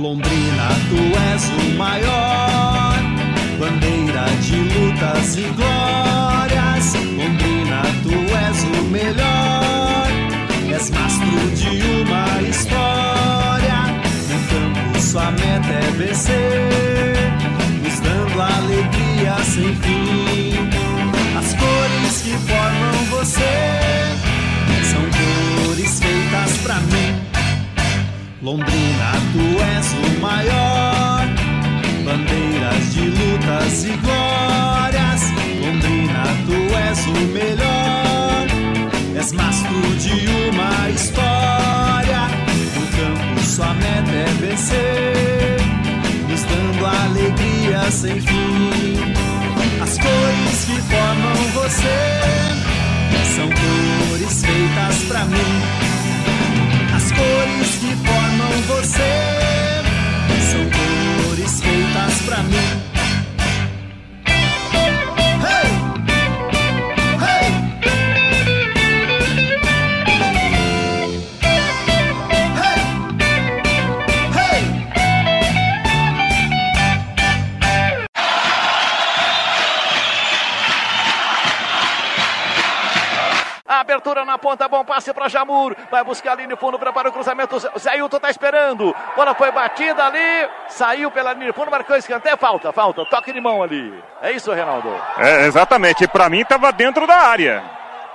Londrina, tu és o maior, bandeira de lutas e glórias. Londrina, tu és o melhor, és mastro de uma história. No campo, sua meta é vencer, nos dando alegria sem fim. As cores que formam você são cores feitas pra mim. Londrina, tu és o maior. Bandeiras de lutas e glórias. Londrina, tu és o melhor. És mastro de uma história. No campo, sua meta é vencer. Nos dando alegria sem fim. As cores que formam você são cores feitas pra mim. Abertura na ponta, bom passe para Jamur. Vai buscar ali no fundo, prepara o cruzamento. Zé Hilton tá esperando. Bola foi batida ali. Saiu pela linha de fundo, marcou escanteio. Falta, falta. Toque de mão ali. É isso, Reinaldo. É, exatamente. Para mim estava dentro da área.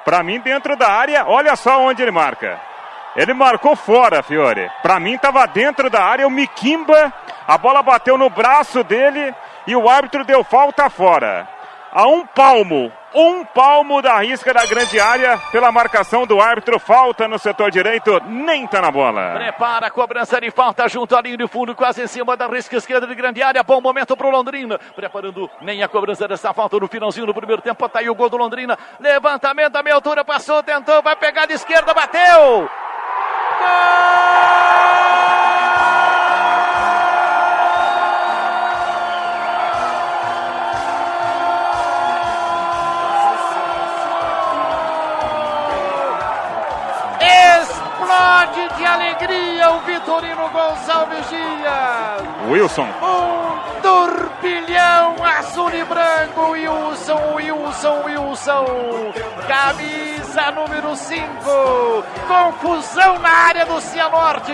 Para mim dentro da área. Olha só onde ele marca. Ele marcou fora, Fiore. Para mim estava dentro da área. O Miquimba, a bola bateu no braço dele e o árbitro deu falta fora. A um palmo, um palmo da risca da grande área pela marcação do árbitro. Falta no setor direito, nem tá na bola. Prepara a cobrança de falta junto à linha de fundo, quase em cima da risca esquerda de grande área. Bom momento pro Londrina. Preparando nem a cobrança dessa falta no finalzinho do primeiro tempo. Tá aí o gol do Londrina. Levantamento a meia altura, passou, tentou, vai pegar de esquerda, bateu. Explode de alegria o Vitorino Gonçalves Dias. Wilson. Um turbilhão azul e branco. Wilson, Wilson, Wilson. Camisa número 5. Confusão na área do Cianorte.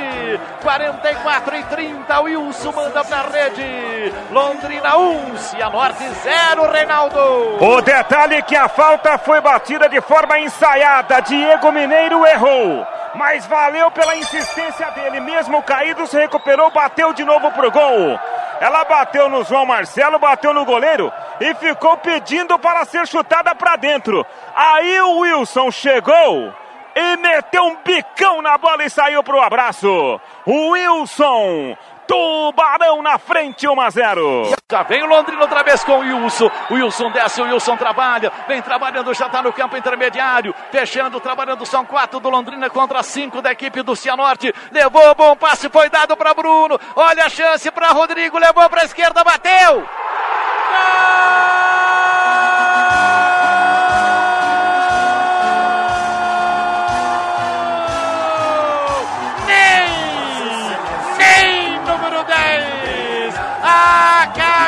44 e 30. Wilson manda pra rede. Londrina 1, Cianorte 0, Reinaldo. O detalhe é que a falta foi batida de forma ensaiada. Diego Mineiro errou. Mas valeu pela insistência dele. Mesmo caído, se recuperou, bateu de novo pro gol. Ela bateu no João Marcelo, bateu no goleiro e ficou pedindo para ser chutada para dentro. Aí o Wilson chegou e meteu um bicão na bola e saiu pro abraço. O Wilson Tubarão na frente, 1 a 0. Já vem o Londrina outra vez com o Wilson. O Wilson desce, o Wilson trabalha. Vem trabalhando, já está no campo intermediário. Fechando, trabalhando. São quatro do Londrina contra cinco da equipe do Cianorte. Levou, bom passe, foi dado para Bruno. Olha a chance para Rodrigo. Levou para a esquerda, bateu.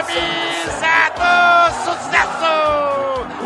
Camisa do sucesso.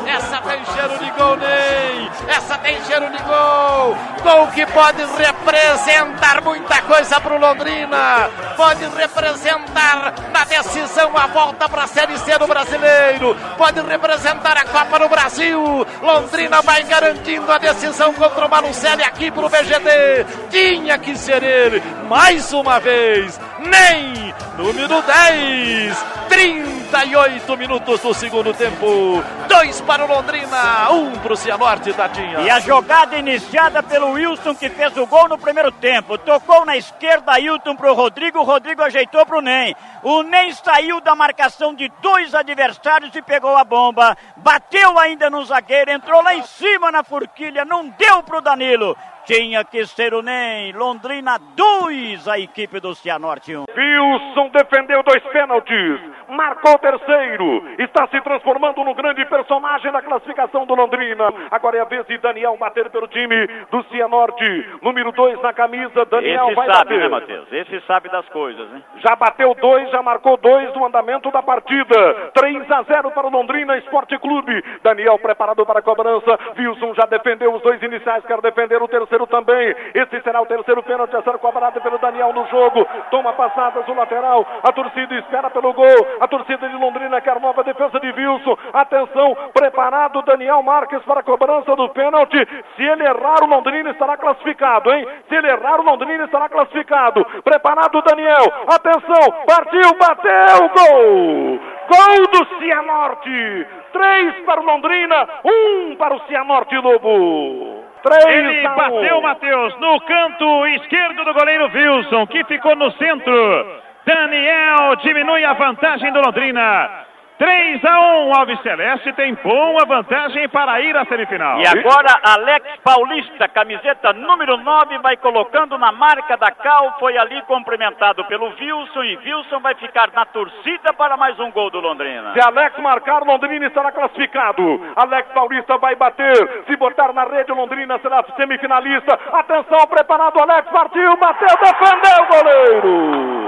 Essa tem cheiro de gol, Ney. Essa tem cheiro de gol. Gol que pode representar muita coisa para o Londrina. Pode representar na decisão a volta para a Série C do Brasileiro. Pode representar a Copa do Brasil. Londrina vai garantindo a decisão contra o Malucelli aqui para o VGD. Tinha que ser ele mais uma vez. Nem número 10. 38 minutos do segundo tempo. Dois para o Londrina, um para o Cianorte, Tatinha. E a jogada iniciada pelo Wilson, que fez o gol no primeiro tempo. Tocou na esquerda, Ailton para o Rodrigo. O Rodrigo ajeitou para o Ney. O Ney saiu da marcação de dois adversários e pegou a bomba. Bateu ainda no zagueiro, entrou lá em cima na forquilha. Não deu para o Danilo. Tinha que ser o Ney. Londrina 2, a equipe do Cianorte 1. Um. Wilson defendeu dois pênaltis. marcou o terceiro, está se transformando no grande personagem da classificação do Londrina. Agora é a vez de Daniel bater pelo time do Cianorte. Número 2 na camisa, Daniel Esse vai sabe, bater. né, Matheus? Esse sabe das coisas, né? Já bateu dois, já marcou dois no andamento da partida. 3 a 0 para o Londrina Esporte Clube. Daniel preparado para a cobrança. Wilson já defendeu os dois iniciais, quer defender o terceiro também. Esse será o terceiro pênalti a ser cobrado pelo Daniel no jogo. Toma passadas o lateral. A torcida espera pelo gol. A torcida de Londrina quer nova defesa de Wilson. Atenção, preparado Daniel Marques para a cobrança do pênalti. Se ele errar, o Londrina estará classificado, hein? Se ele errar, o Londrina estará classificado. Preparado Daniel. Atenção, partiu, bateu, gol! Gol do Cianorte. Três para o Londrina, um para o Cianorte Lobo. Três Ele a bateu, Matheus, no canto esquerdo do goleiro Wilson, que ficou no centro. Daniel diminui a vantagem do Londrina. 3 a 1, Alves Celeste tem boa vantagem para ir à semifinal. E agora, Alex Paulista, camiseta número 9, vai colocando na marca da Cal. Foi ali cumprimentado pelo Wilson. E Wilson vai ficar na torcida para mais um gol do Londrina. Se Alex marcar, Londrina estará classificado. Alex Paulista vai bater. Se botar na rede, Londrina será semifinalista. Atenção, preparado, Alex partiu, bateu, defendeu o goleiro.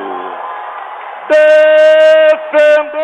Defendeu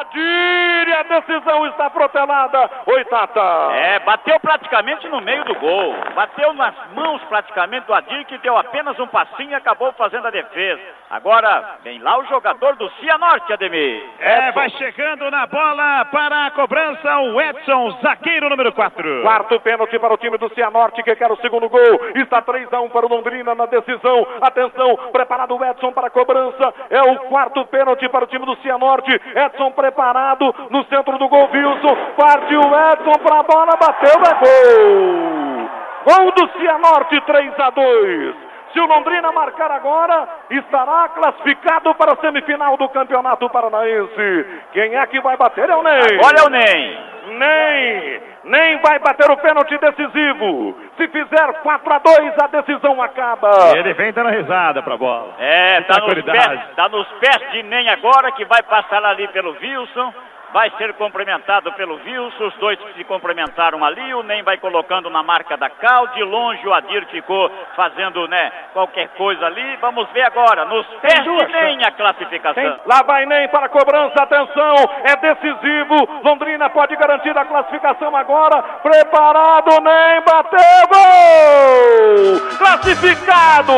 Adir e a decisão está protelada. Oi, Tata. É, bateu praticamente no meio do gol. Bateu nas mãos praticamente do Adir, que deu apenas um passinho e acabou fazendo a defesa. Agora, vem lá o jogador do Cianorte, Ademir. É, vai chegando na bola para a cobrança o Edson, zagueiro número 4. Quarto pênalti para o time do Cianorte, que quer o segundo gol. Está 3 a 1 para o Londrina na decisão. Atenção, preparado o Edson para a cobrança. É o quarto pênalti para o time do Cianorte. Edson preparado no centro do gol. Wilson partiu Edson para a bola, bateu, é gol. Gol do Cianorte, 3 a 2. Se o Londrina marcar agora, estará classificado para a semifinal do Campeonato Paranaense. Quem é que vai bater é o Ney. Olha o Ney. Nem, nem vai bater o pênalti decisivo. Se fizer 4 a 2, a decisão acaba. Ele vem dando risada pra bola. É, tá nos, pés, tá nos pés de Nem agora, que vai passar ali pelo Wilson. Vai ser cumprimentado pelo Wilson, os dois se cumprimentaram ali, o Nem vai colocando na marca da Cal, de longe o Adir ficou fazendo, né, qualquer coisa ali. Vamos ver agora, nos pés de Nem a classificação. Lá vai Nem para a cobrança, atenção, é decisivo. Londrina pode garantir a classificação agora. Preparado, Nem bateu, gol! Classificado,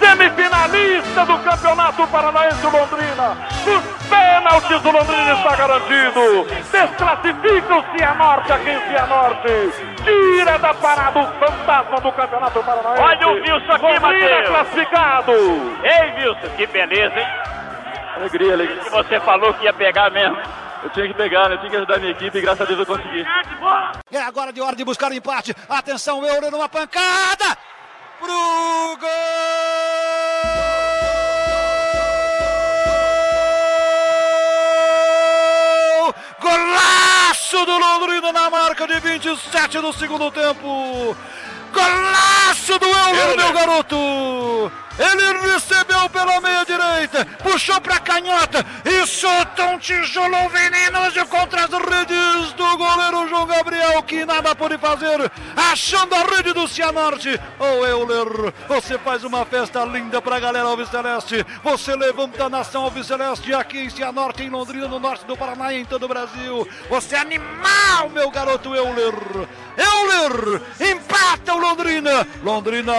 semifinalista do Campeonato Paranaense Londrina. Os pênaltis do Londrina está garantido. Desclassifica o Cianorte aqui em Cianorte. Tira da parada o fantasma do Campeonato Paranaense. Olha o Wilson aqui, Londrina Matheus. classificado. Ei, Wilson, que beleza, hein? Alegria, alegria. Que você falou que ia pegar mesmo. Eu tinha que pegar, né? Eu tinha que ajudar a minha equipe e graças a Deus eu consegui. É agora de hora de buscar o empate. Atenção, Euro numa pancada. Pro gol! Do Londrina na marca de 27 do segundo tempo. Golaço do Euler, meu garoto! Ele recebeu pela meia direita, puxou pra canhota e soltou um tijolo venenoso contra as redes do goleiro João Gabriel, que nada pôde fazer, achando a rede do Cianorte. Ô Euler, você faz uma festa linda pra galera Alves Celeste. Você levanta a nação Alves Celeste aqui em Cianorte, em Londrina, no norte do Paraná e em todo o Brasil. Você é animal, meu garoto Euler. Euler empata o Londrina. Londrina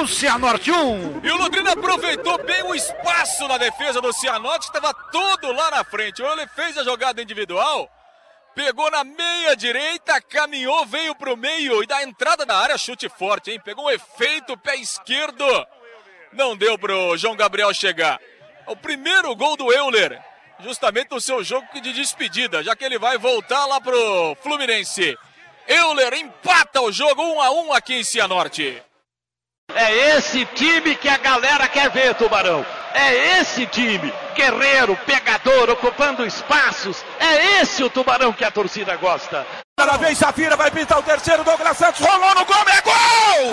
1, Cianorte 1. E o Londrina aproveitou bem o espaço na defesa do Cianorte, estava todo lá na frente. Ele fez a jogada individual, pegou na meia direita, caminhou, veio pro meio e da entrada da área, chute forte, hein? Pegou um efeito, pé esquerdo. Não deu pro João Gabriel chegar. O primeiro gol do Euler, justamente no seu jogo de despedida, já que ele vai voltar lá pro Fluminense. Euler empata o jogo 1 a 1 aqui em Cianorte. É esse time que a galera quer ver, Tubarão. É esse time, guerreiro, pegador, ocupando espaços. É esse o Tubarão que a torcida gosta. Cada vez Safira vai pintar o terceiro. Douglas Santos rolou no gol, é gol!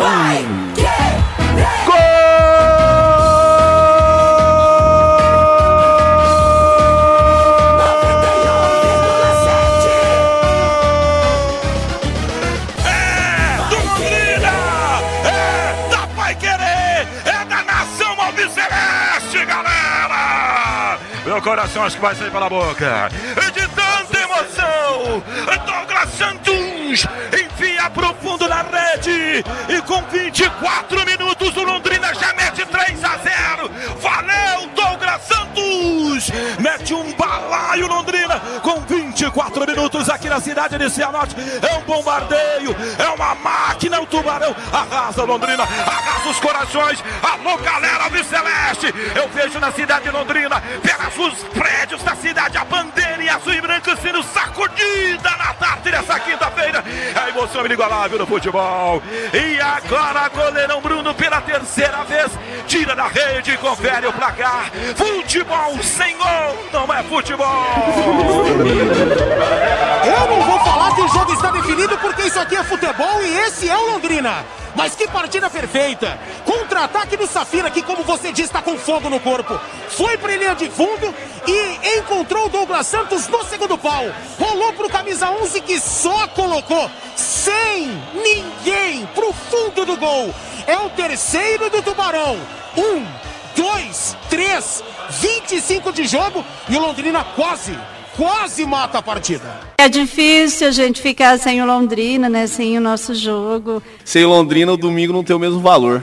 Gol! Acho que vai sair pela boca. De tanta emoção, Douglas Santos enfia profundo na rede. E com 24 minutos, o Londrina já mete 3 a 0. Valeu, Douglas Santos! Mete um balaio, Londrina, com 24 minutos aqui na cidade de Cianorte. É um bombardeio, é uma máquina, o Tubarão arrasa Londrina, arrasa os corações. Alô, galera do Celeste, eu vejo na cidade de Londrina, pelos prédios da cidade, a bandeira e azul e branco sendo sacudida na tarde dessa quinta-feira. A emoção inigualável no futebol. E agora, goleirão Bruno, pela terceira vez, tira da rede e confere o placar. Futebol sem gol não é futebol. Eu não vou falar que o jogo está definido porque isso aqui é futebol e esse é o Londrina. Mas que partida perfeita! Contra-ataque do Safira, que, como você disse, está com fogo no corpo. Foi para linha de fundo e encontrou o Douglas Santos no segundo pau. Rolou para o camisa 11 que só colocou sem ninguém para o fundo do gol. É o terceiro do Tubarão. Um, dois, três, 25 de jogo e o Londrina quase quase mata a partida. É difícil a gente ficar sem o Londrina, né? Sem o nosso jogo. Sem o Londrina, o domingo não tem o mesmo valor.